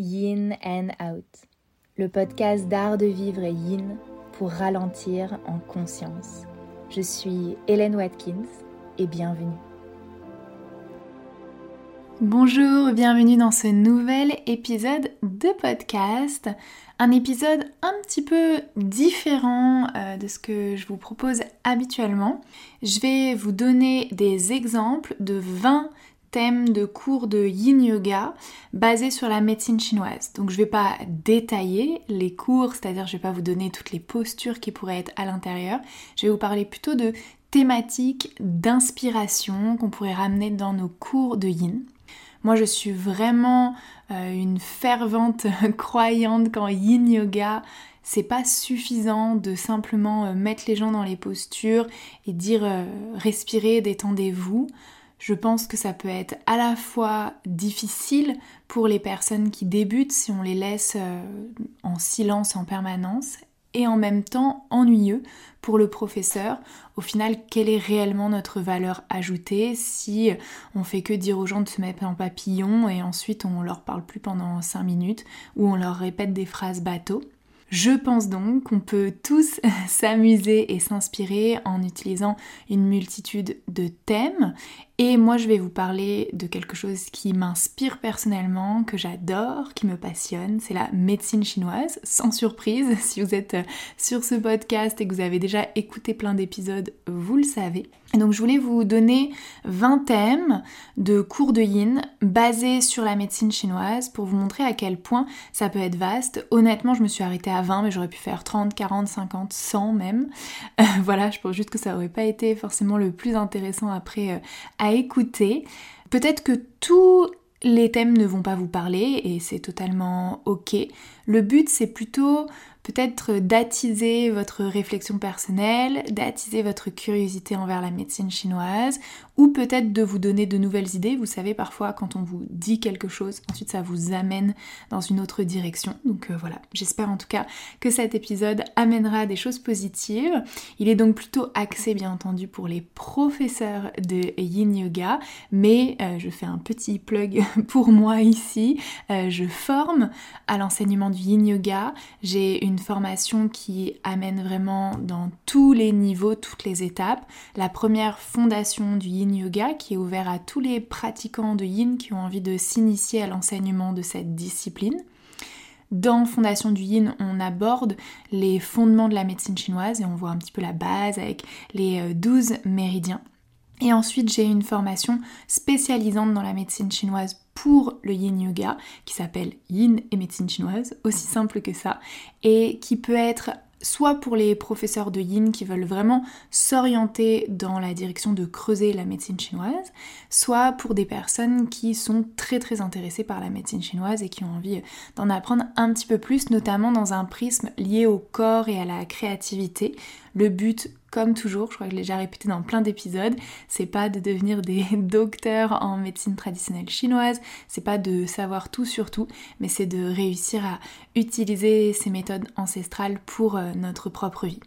Yin and Out, le podcast d'art de vivre yin pour ralentir en conscience. Je suis Hélène Watkins et bienvenue. Bonjour, bienvenue dans ce nouvel épisode de podcast. Un épisode un petit peu différent euh, de ce que je vous propose habituellement. Je vais vous donner des exemples de 20 thèmes de cours de yin yoga basés sur la médecine chinoise. Donc je ne vais pas détailler les cours, c'est-à-dire je ne vais pas vous donner toutes les postures qui pourraient être à l'intérieur. Je vais vous parler plutôt de thématiques d'inspiration qu'on pourrait ramener dans nos cours de yin. Moi, je suis vraiment euh, une fervente croyante qu'en yin yoga, c'est pas suffisant de simplement euh, mettre les gens dans les postures et dire euh, respirez, détendez-vous. Je pense que ça peut être à la fois difficile pour les personnes qui débutent si on les laisse en silence en permanence et en même temps ennuyeux pour le professeur. Au final, quelle est réellement notre valeur ajoutée si on fait que dire aux gens de se mettre en papillon et ensuite on leur parle plus pendant 5 minutes ou on leur répète des phrases bateaux? Je pense donc qu'on peut tous s'amuser et s'inspirer en utilisant une multitude de thèmes. Et moi, je vais vous parler de quelque chose qui m'inspire personnellement, que j'adore, qui me passionne. C'est la médecine chinoise. Sans surprise, si vous êtes sur ce podcast et que vous avez déjà écouté plein d'épisodes, vous le savez. Et donc je voulais vous donner 20 thèmes de cours de yin basés sur la médecine chinoise pour vous montrer à quel point ça peut être vaste. Honnêtement, je me suis arrêtée à 20 mais j'aurais pu faire 30, 40, 50, 100 même. Euh, voilà, je pense juste que ça aurait pas été forcément le plus intéressant après euh, écouter. Peut-être que tous les thèmes ne vont pas vous parler et c'est totalement ok. Le but c'est plutôt peut-être d'attiser votre réflexion personnelle, d'attiser votre curiosité envers la médecine chinoise, ou peut-être de vous donner de nouvelles idées. Vous savez, parfois quand on vous dit quelque chose, ensuite ça vous amène dans une autre direction. Donc euh, voilà, j'espère en tout cas que cet épisode amènera des choses positives. Il est donc plutôt axé bien entendu pour les professeurs de yin yoga, mais euh, je fais un petit plug pour moi ici. Euh, je forme à l'enseignement du yin yoga. J'ai une formation qui amène vraiment dans tous les niveaux, toutes les étapes. La première fondation du yin yoga qui est ouvert à tous les pratiquants de yin qui ont envie de s'initier à l'enseignement de cette discipline. Dans Fondation du Yin, on aborde les fondements de la médecine chinoise et on voit un petit peu la base avec les 12 euh, méridiens. Et ensuite, j'ai une formation spécialisante dans la médecine chinoise pour le yin yoga qui s'appelle Yin et médecine chinoise, aussi simple que ça, et qui peut être soit pour les professeurs de yin qui veulent vraiment s'orienter dans la direction de creuser la médecine chinoise, soit pour des personnes qui sont très très intéressées par la médecine chinoise et qui ont envie d'en apprendre un petit peu plus, notamment dans un prisme lié au corps et à la créativité. Le but comme toujours, je crois que je l'ai déjà répété dans plein d'épisodes, c'est pas de devenir des docteurs en médecine traditionnelle chinoise, c'est pas de savoir tout sur tout, mais c'est de réussir à utiliser ces méthodes ancestrales pour euh, notre propre vie.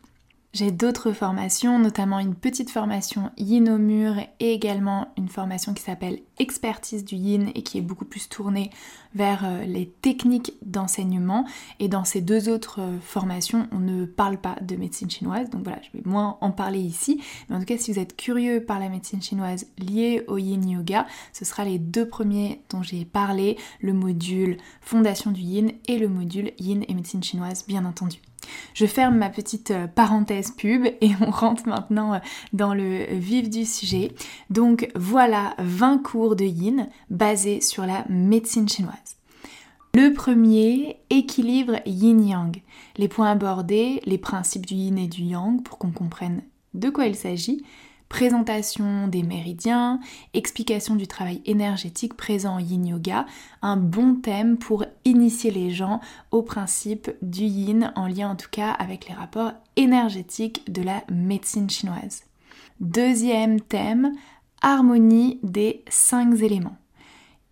J'ai d'autres formations, notamment une petite formation yin au mur et également une formation qui s'appelle expertise du yin et qui est beaucoup plus tournée vers euh, les techniques d'enseignement. Et dans ces deux autres euh, formations, on ne parle pas de médecine chinoise, donc voilà, je vais moins en parler ici. Mais en tout cas, si vous êtes curieux par la médecine chinoise liée au yin yoga, ce sera les deux premiers dont j'ai parlé, le module fondation du yin et le module yin et médecine chinoise, bien entendu. Je ferme ma petite euh, parenthèse pub et on rentre maintenant euh, dans le vif du sujet. Donc voilà 20 cours de yin basés sur la médecine chinoise. Le premier, équilibre yin-yang. Les points abordés, les principes du yin et du yang pour qu'on comprenne de quoi il s'agit, présentation des méridiens, explication du travail énergétique présent en yin yoga, un bon thème pour initier les gens au principe du yin en lien en tout cas avec les rapports énergétiques de la médecine chinoise. Deuxième thème, harmonie des cinq éléments.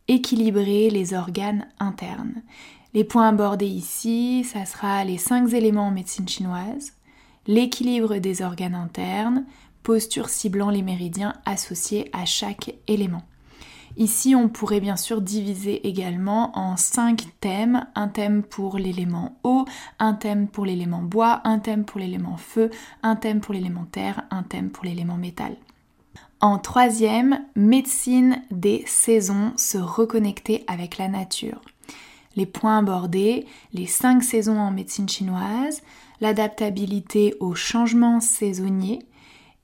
Équilibrer les organes internes. Les points abordés ici, ça sera les cinq éléments en médecine chinoise, l'équilibre des organes internes, posture ciblant les méridiens associés à chaque élément. Ici, on pourrait bien sûr diviser également en cinq thèmes. Un thème pour l'élément eau, un thème pour l'élément bois, un thème pour l'élément feu, un thème pour l'élément terre, un thème pour l'élément métal. En troisième, médecine des saisons, se reconnecter avec la nature. Les points abordés, les cinq saisons en médecine chinoise, l'adaptabilité aux changements saisonniers,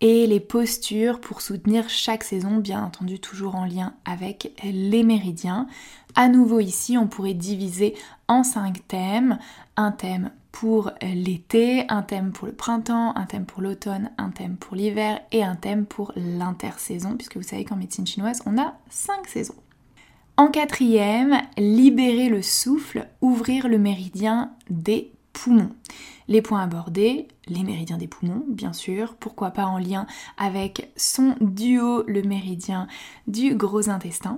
et les postures pour soutenir chaque saison, bien entendu toujours en lien avec les méridiens. À nouveau ici, on pourrait diviser en cinq thèmes. Un thème pour l'été, un thème pour le printemps, un thème pour l'automne, un thème pour l'hiver et un thème pour l'intersaison, puisque vous savez qu'en médecine chinoise, on a cinq saisons. En quatrième, libérer le souffle, ouvrir le méridien des poumons. Les points abordés, les méridiens des poumons, bien sûr, pourquoi pas en lien avec son duo, le méridien du gros intestin.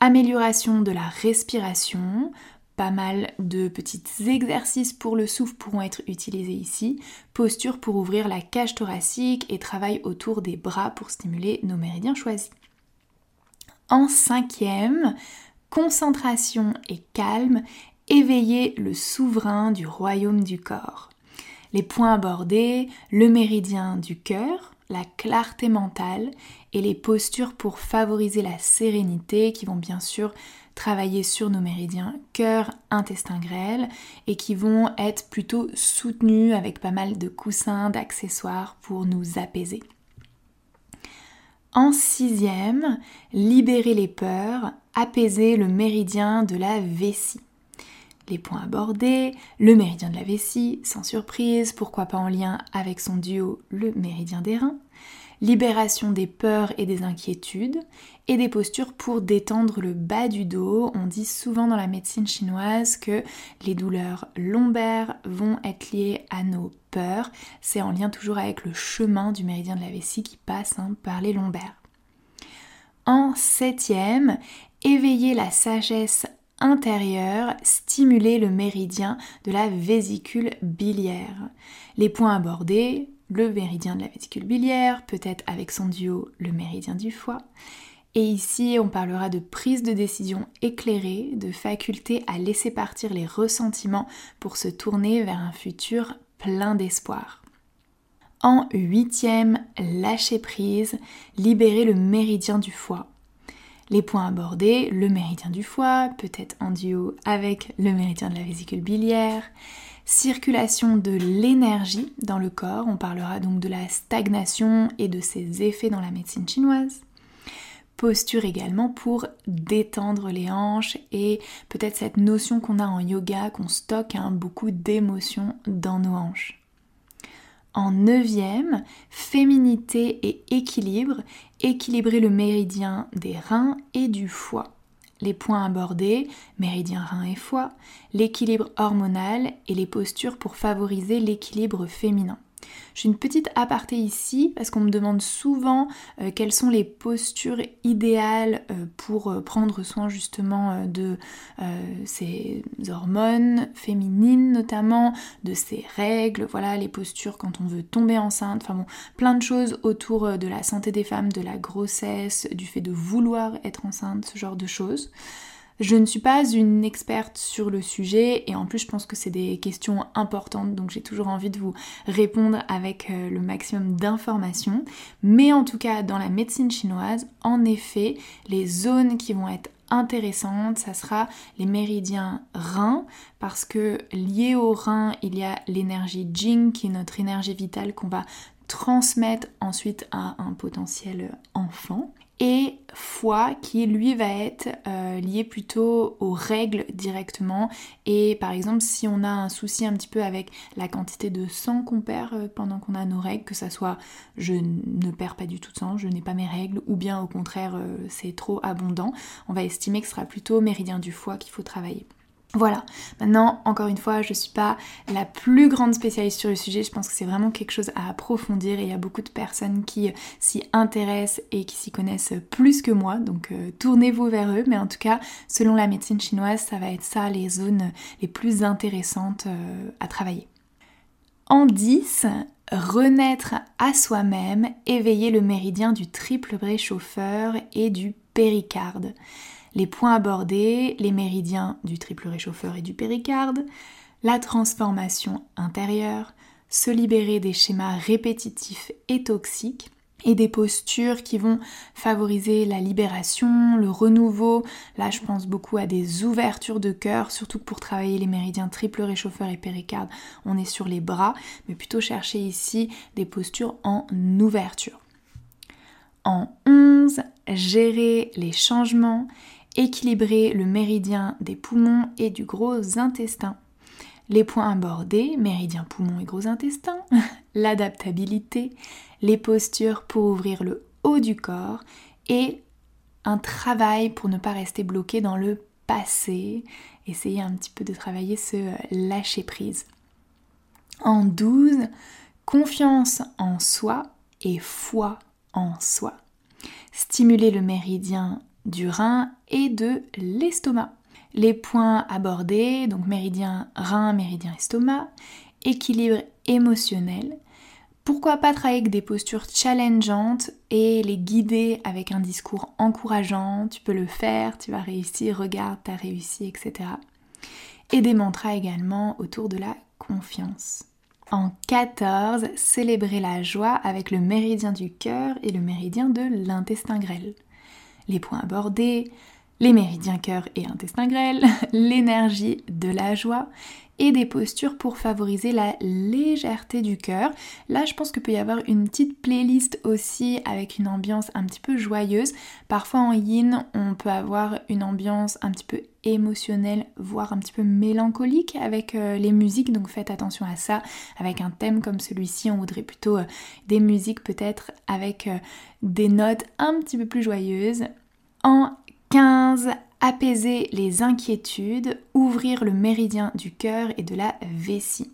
Amélioration de la respiration, pas mal de petits exercices pour le souffle pourront être utilisés ici. Posture pour ouvrir la cage thoracique et travail autour des bras pour stimuler nos méridiens choisis. En cinquième, concentration et calme, éveiller le souverain du royaume du corps. Les points abordés, le méridien du cœur, la clarté mentale et les postures pour favoriser la sérénité qui vont bien sûr travailler sur nos méridiens cœur, intestin grêle et qui vont être plutôt soutenus avec pas mal de coussins, d'accessoires pour nous apaiser. En sixième, libérer les peurs, apaiser le méridien de la vessie les points abordés, le méridien de la vessie, sans surprise, pourquoi pas en lien avec son duo le méridien des reins, libération des peurs et des inquiétudes, et des postures pour détendre le bas du dos. On dit souvent dans la médecine chinoise que les douleurs lombaires vont être liées à nos peurs. C'est en lien toujours avec le chemin du méridien de la vessie qui passe hein, par les lombaires. En septième, éveiller la sagesse intérieur, stimuler le méridien de la vésicule biliaire. Les points abordés, le méridien de la vésicule biliaire, peut-être avec son duo le méridien du foie. Et ici, on parlera de prise de décision éclairée, de faculté à laisser partir les ressentiments pour se tourner vers un futur plein d'espoir. En huitième, lâcher prise, libérer le méridien du foie. Les points abordés, le méridien du foie, peut-être en duo avec le méridien de la vésicule biliaire, circulation de l'énergie dans le corps, on parlera donc de la stagnation et de ses effets dans la médecine chinoise. Posture également pour détendre les hanches et peut-être cette notion qu'on a en yoga qu'on stocke hein, beaucoup d'émotions dans nos hanches. En neuvième, féminité et équilibre, équilibrer le méridien des reins et du foie. Les points abordés, méridien rein et foie, l'équilibre hormonal et les postures pour favoriser l'équilibre féminin. J'ai une petite aparté ici parce qu'on me demande souvent euh, quelles sont les postures idéales euh, pour euh, prendre soin justement de ces hormones féminines notamment, de ces règles, voilà les postures quand on veut tomber enceinte, enfin bon, plein de choses autour de la santé des femmes, de la grossesse, du fait de vouloir être enceinte, ce genre de choses. Je ne suis pas une experte sur le sujet et en plus je pense que c'est des questions importantes donc j'ai toujours envie de vous répondre avec euh, le maximum d'informations. Mais en tout cas dans la médecine chinoise, en effet, les zones qui vont être intéressantes, ça sera les méridiens reins parce que lié au rein, il y a l'énergie Jing qui est notre énergie vitale qu'on va transmettre ensuite à un potentiel enfant et foi qui lui va être euh, lié plutôt aux règles directement. Et par exemple si on a un souci un petit peu avec la quantité de sang qu'on perd euh, pendant qu'on a nos règles que ça soit je ne perds pas du tout de sang je n'ai pas mes règles ou bien au contraire euh, c'est trop abondant on va estimer que ce sera plutôt méridien du foie qu'il faut travailler voilà, maintenant, encore une fois, je ne suis pas la plus grande spécialiste sur le sujet, je pense que c'est vraiment quelque chose à approfondir. Et il y a beaucoup de personnes qui s'y intéressent et qui s'y connaissent plus que moi, donc euh, tournez-vous vers eux, mais en tout cas, selon la médecine chinoise, ça va être ça les zones les plus intéressantes euh, à travailler. En 10, renaître à soi-même, éveiller le méridien du triple réchauffeur et du péricarde. Les points abordés, les méridiens du triple réchauffeur et du péricarde, la transformation intérieure, se libérer des schémas répétitifs et toxiques, et des postures qui vont favoriser la libération, le renouveau. Là, je pense beaucoup à des ouvertures de cœur, surtout pour travailler les méridiens triple réchauffeur et péricarde, on est sur les bras, mais plutôt chercher ici des postures en ouverture. En 11, gérer les changements, équilibrer le méridien des poumons et du gros intestin. Les points abordés, méridien poumon et gros intestin, l'adaptabilité, les postures pour ouvrir le haut du corps et un travail pour ne pas rester bloqué dans le passé. Essayer un petit peu de travailler ce euh, lâcher prise. En 12, confiance en soi et foi en soi. Stimuler le méridien du rein et de l'estomac. Les points abordés, donc méridien rein, méridien estomac, équilibre émotionnel, pourquoi pas travailler avec des postures challengeantes et les guider avec un discours encourageant, tu peux le faire, tu vas réussir, regarde, t'as réussi, etc. Et des mantras également autour de la confiance. En 14, célébrer la joie avec le méridien du cœur et le méridien de l'intestin grêle. Les points abordés, les méridiens cœur et intestin grêle, l'énergie de la joie et des postures pour favoriser la légèreté du cœur. Là, je pense qu'il peut y avoir une petite playlist aussi avec une ambiance un petit peu joyeuse. Parfois en yin, on peut avoir une ambiance un petit peu émotionnelle, voire un petit peu mélancolique avec euh, les musiques, donc faites attention à ça. Avec un thème comme celui-ci, on voudrait plutôt euh, des musiques peut-être avec euh, des notes un petit peu plus joyeuses. En 15 apaiser les inquiétudes, ouvrir le méridien du cœur et de la vessie.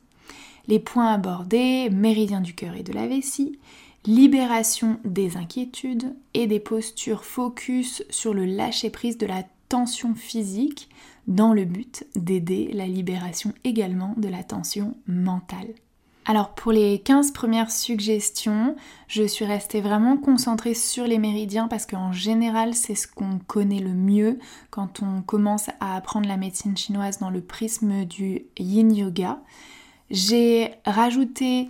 Les points abordés, méridien du cœur et de la vessie, libération des inquiétudes et des postures focus sur le lâcher-prise de la tension physique dans le but d'aider la libération également de la tension mentale. Alors pour les 15 premières suggestions, je suis restée vraiment concentrée sur les méridiens parce qu'en général c'est ce qu'on connaît le mieux quand on commence à apprendre la médecine chinoise dans le prisme du yin yoga. J'ai rajouté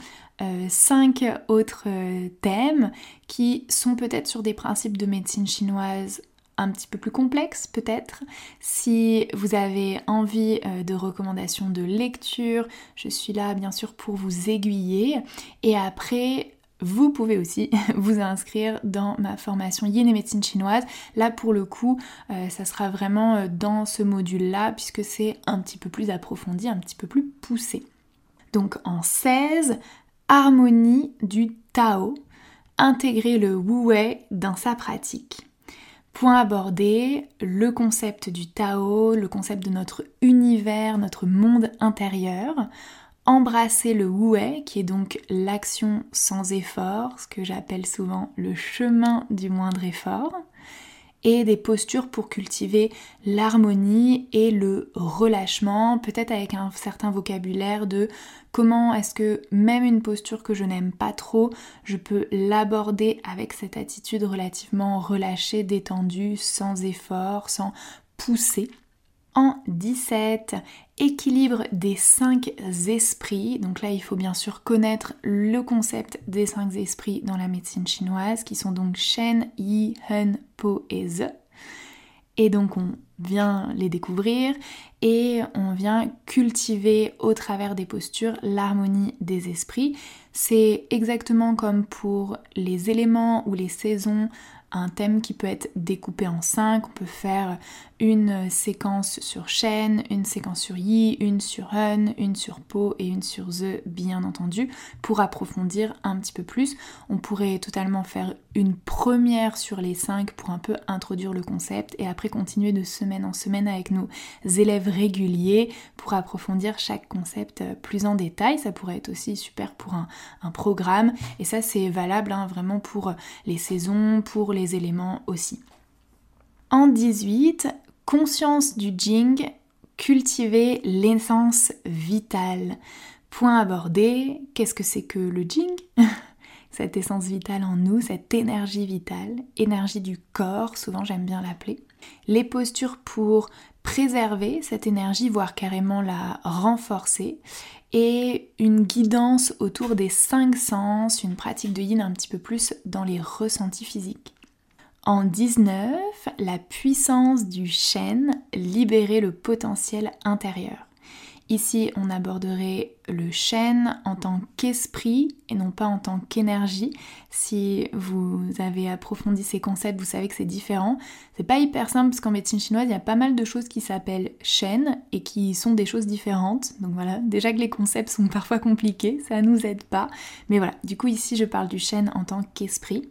5 euh, autres euh, thèmes qui sont peut-être sur des principes de médecine chinoise un petit peu plus complexe peut-être. Si vous avez envie euh, de recommandations de lecture, je suis là bien sûr pour vous aiguiller. Et après, vous pouvez aussi vous inscrire dans ma formation Yin et médecine chinoise. Là pour le coup, euh, ça sera vraiment euh, dans ce module-là puisque c'est un petit peu plus approfondi, un petit peu plus poussé. Donc en 16, harmonie du Tao, intégrer le Wu Wei dans sa pratique. Point abordé, le concept du Tao, le concept de notre univers, notre monde intérieur. Embrasser le Wu-Wei, qui est donc l'action sans effort, ce que j'appelle souvent le chemin du moindre effort et des postures pour cultiver l'harmonie et le relâchement, peut-être avec un certain vocabulaire de comment est-ce que même une posture que je n'aime pas trop, je peux l'aborder avec cette attitude relativement relâchée, détendue, sans effort, sans pousser. En 17, équilibre des cinq esprits. Donc là, il faut bien sûr connaître le concept des cinq esprits dans la médecine chinoise, qui sont donc Shen, Yi, Hun, Po et Ze. Et donc on vient les découvrir et on vient cultiver au travers des postures l'harmonie des esprits. C'est exactement comme pour les éléments ou les saisons un thème qui peut être découpé en cinq. On peut faire une séquence sur Shen, une séquence sur Yi, une sur Hun, une sur Po et une sur The, bien entendu, pour approfondir un petit peu plus. On pourrait totalement faire une première sur les cinq pour un peu introduire le concept et après continuer de semaine en semaine avec nos élèves réguliers pour approfondir chaque concept plus en détail. Ça pourrait être aussi super pour un, programme et ça c'est valable hein, vraiment pour les saisons, pour les éléments aussi. En 18, conscience du Jing, cultiver l'essence vitale. Point abordé, qu'est-ce que c'est que le Jing? cette essence vitale en nous, cette énergie vitale, énergie du corps, souvent j'aime bien l'appeler. Les postures pour préserver cette énergie, voire carrément la renforcer. Et une guidance autour des cinq sens, une pratique de yin un petit peu plus dans les ressentis physiques. En 19, la puissance du chêne, libérer le potentiel intérieur. Ici, on aborderait le chêne en tant qu'esprit et non pas en tant qu'énergie. Si vous avez approfondi ces concepts, vous savez que c'est différent. C'est pas hyper simple parce qu'en médecine chinoise, il y a pas mal de choses qui s'appellent chêne et qui sont des choses différentes. Donc voilà, déjà que les concepts sont parfois compliqués, ça nous aide pas. Mais voilà, du coup ici, je parle du chêne en tant qu'esprit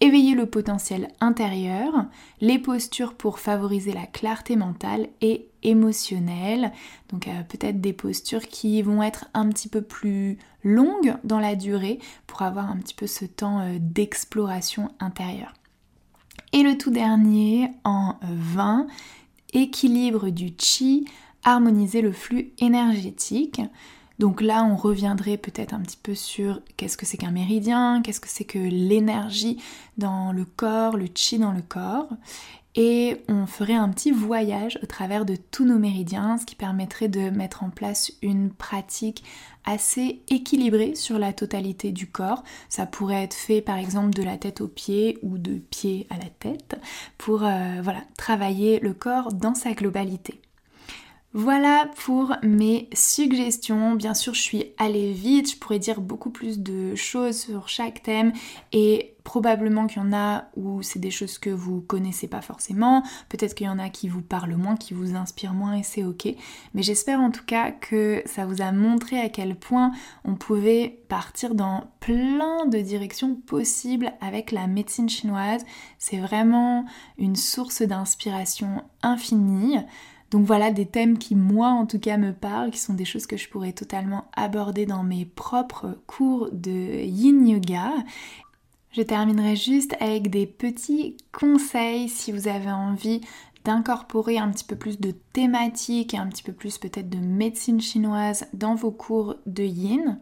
éveiller le potentiel intérieur, les postures pour favoriser la clarté mentale et émotionnelle, donc euh, peut-être des postures qui vont être un petit peu plus longues dans la durée pour avoir un petit peu ce temps euh, d'exploration intérieure. Et le tout dernier en 20, équilibre du chi, harmoniser le flux énergétique. Donc là, on reviendrait peut-être un petit peu sur qu'est-ce que c'est qu'un méridien, qu'est-ce que c'est que l'énergie dans le corps, le chi dans le corps. Et on ferait un petit voyage au travers de tous nos méridiens, ce qui permettrait de mettre en place une pratique assez équilibrée sur la totalité du corps. Ça pourrait être fait par exemple de la tête aux pieds ou de pied à la tête pour euh, voilà, travailler le corps dans sa globalité. Voilà pour mes suggestions. Bien sûr, je suis allée vite, je pourrais dire beaucoup plus de choses sur chaque thème et probablement qu'il y en a où c'est des choses que vous connaissez pas forcément, peut-être qu'il y en a qui vous parlent moins, qui vous inspirent moins et c'est ok. Mais j'espère en tout cas que ça vous a montré à quel point on pouvait partir dans plein de directions possibles avec la médecine chinoise. C'est vraiment une source d'inspiration infinie. Donc voilà des thèmes qui moi en tout cas me parlent, qui sont des choses que je pourrais totalement aborder dans mes propres cours de yin yoga. Je terminerai juste avec des petits conseils si vous avez envie d'incorporer un petit peu plus de thématiques et un petit peu plus peut-être de médecine chinoise dans vos cours de yin.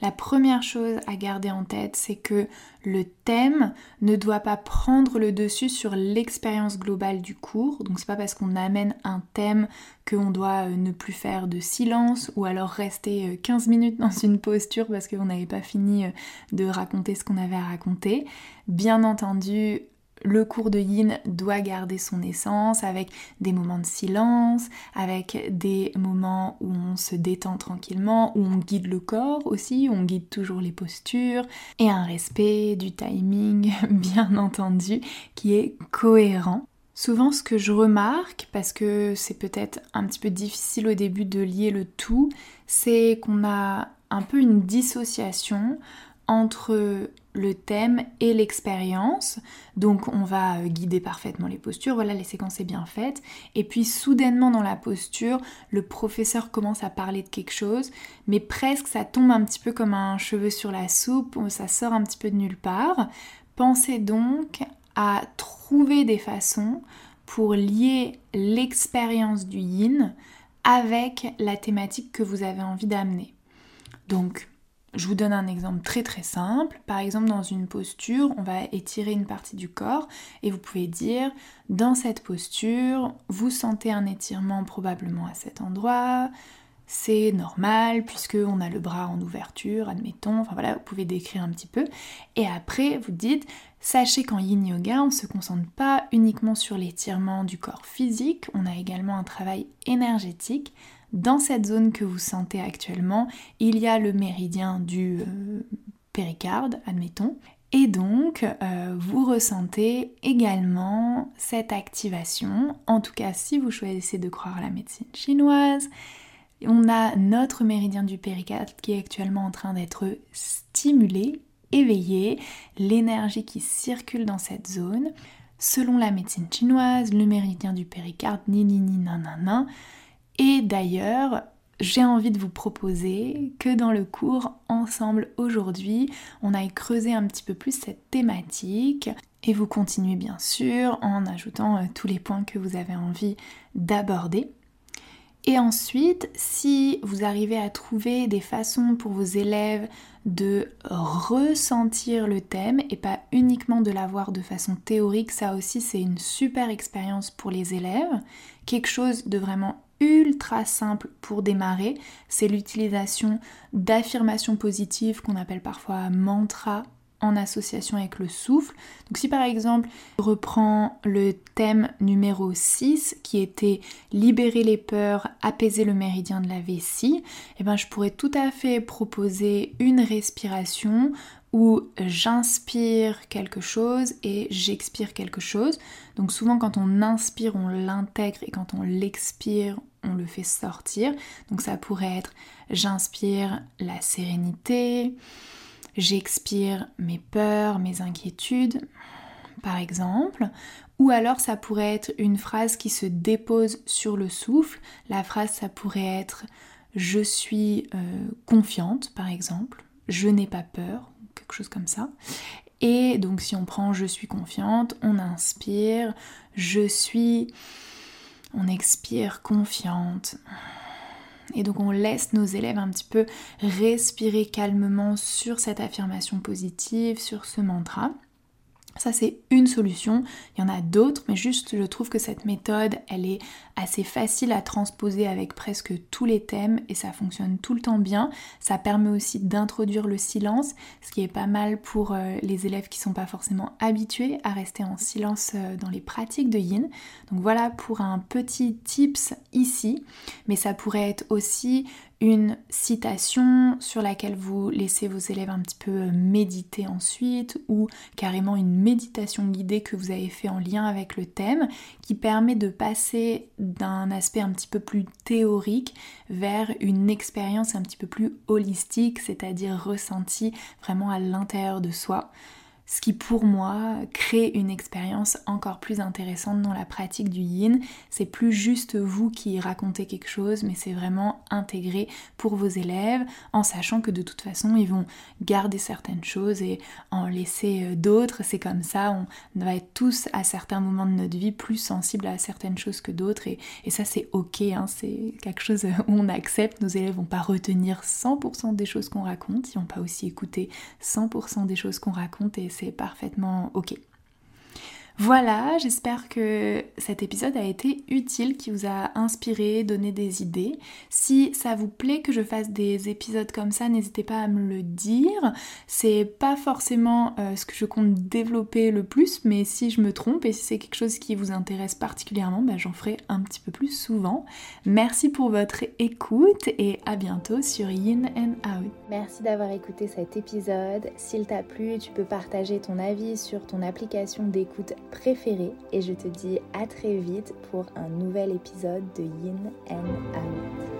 La première chose à garder en tête, c'est que le thème ne doit pas prendre le dessus sur l'expérience globale du cours. Donc c'est pas parce qu'on amène un thème qu'on doit euh, ne plus faire de silence ou alors rester 15 euh, minutes dans une posture parce qu'on n'avait pas fini euh, de raconter ce qu'on avait à raconter. Bien entendu, le cours de yin doit garder son essence avec des moments de silence, avec des moments où on se détend tranquillement, où on guide le corps aussi, où on guide toujours les postures, et un respect du timing, bien entendu, qui est cohérent. Souvent ce que je remarque, parce que c'est peut-être un petit peu difficile au début de lier le tout, c'est qu'on a un peu une dissociation entre le thème et l'expérience. Donc on va euh, guider parfaitement les postures, voilà les séquences sont bien faites. Et puis soudainement dans la posture, le professeur commence à parler de quelque chose, mais presque ça tombe un petit peu comme un cheveu sur la soupe, ça sort un petit peu de nulle part. Pensez donc à trouver des façons pour lier l'expérience du yin avec la thématique que vous avez envie d'amener. Donc je vous donne un exemple très très simple. Par exemple, dans une posture, on va étirer une partie du corps et vous pouvez dire dans cette posture, vous sentez un étirement probablement à cet endroit. C'est normal puisque on a le bras en ouverture, admettons. Enfin voilà, vous pouvez décrire un petit peu. Et après, vous dites Sachez qu'en yin yoga, on ne se concentre pas uniquement sur l'étirement du corps physique, on a également un travail énergétique dans cette zone que vous sentez actuellement, il y a le méridien du euh, péricarde, admettons, et donc, euh, vous ressentez également cette activation, en tout cas si vous choisissez de croire à la médecine chinoise. On a notre méridien du péricarde qui est actuellement en train d'être stimulé, éveillé, l'énergie qui circule dans cette zone. Selon la médecine chinoise, le méridien du péricarde, ni ni ni nanana, et d'ailleurs, j'ai envie de vous proposer que dans le cours ensemble aujourd'hui, on aille creuser un petit peu plus cette thématique et vous continuez bien sûr en ajoutant euh, tous les points que vous avez envie d'aborder. Et ensuite, si vous arrivez à trouver des façons pour vos élèves de ressentir le thème et pas uniquement de l'avoir de façon théorique, ça aussi c'est une super expérience pour les élèves. Quelque chose de vraiment ultra simple pour démarrer, c'est l'utilisation d'affirmations positives qu'on appelle parfois mantra en association avec le souffle. Donc si par exemple je reprends le thème numéro 6 qui était libérer les peurs, apaiser le méridien de la vessie, eh ben je pourrais tout à fait proposer une respiration où j'inspire quelque chose et j'expire quelque chose. Donc souvent quand on inspire, on l'intègre et quand on l'expire, on le fait sortir. Donc ça pourrait être j'inspire la sérénité, j'expire mes peurs, mes inquiétudes, par exemple. Ou alors ça pourrait être une phrase qui se dépose sur le souffle. La phrase, ça pourrait être je suis euh, confiante, par exemple. Je n'ai pas peur, chose comme ça. Et donc si on prend je suis confiante, on inspire, je suis, on expire confiante, et donc on laisse nos élèves un petit peu respirer calmement sur cette affirmation positive, sur ce mantra. Ça c'est une solution, il y en a d'autres, mais juste je trouve que cette méthode, elle est assez facile à transposer avec presque tous les thèmes et ça fonctionne tout le temps bien. Ça permet aussi d'introduire le silence, ce qui est pas mal pour euh, les élèves qui sont pas forcément habitués à rester en silence euh, dans les pratiques de yin. Donc voilà pour un petit tips ici, mais ça pourrait être aussi une citation sur laquelle vous laissez vos élèves un petit peu méditer ensuite ou carrément une méditation guidée que vous avez fait en lien avec le thème qui permet de passer d'un aspect un petit peu plus théorique vers une expérience un petit peu plus holistique, c'est-à-dire ressentie vraiment à l'intérieur de soi ce qui pour moi crée une expérience encore plus intéressante dans la pratique du yin. C'est plus juste vous qui racontez quelque chose, mais c'est vraiment intégré pour vos élèves en sachant que de toute façon ils vont garder certaines choses et en laisser euh, d'autres. C'est comme ça, on va être tous à certains moments de notre vie plus sensibles à certaines choses que d'autres et, ça c'est ok, hein. c'est quelque chose où on accepte. Nos élèves vont pas retenir 100% des choses qu'on raconte, ils vont pas aussi écouter 100% des choses qu'on raconte c'est parfaitement ok. Voilà, j'espère que cet épisode a été utile, qui vous a inspiré, donné des idées. Si ça vous plaît que je fasse des épisodes comme ça, n'hésitez pas à me le dire. C'est pas forcément euh, ce que je compte développer le plus, mais si je me trompe et si c'est quelque chose qui vous intéresse particulièrement, bah, j'en ferai un petit peu plus souvent. Merci pour votre écoute et à bientôt sur Yin and Out. Merci d'avoir écouté cet épisode. S'il t'a plu, tu peux partager ton avis sur ton application d'écoute préféré et je te dis à très vite pour un nouvel épisode de Yin and Out.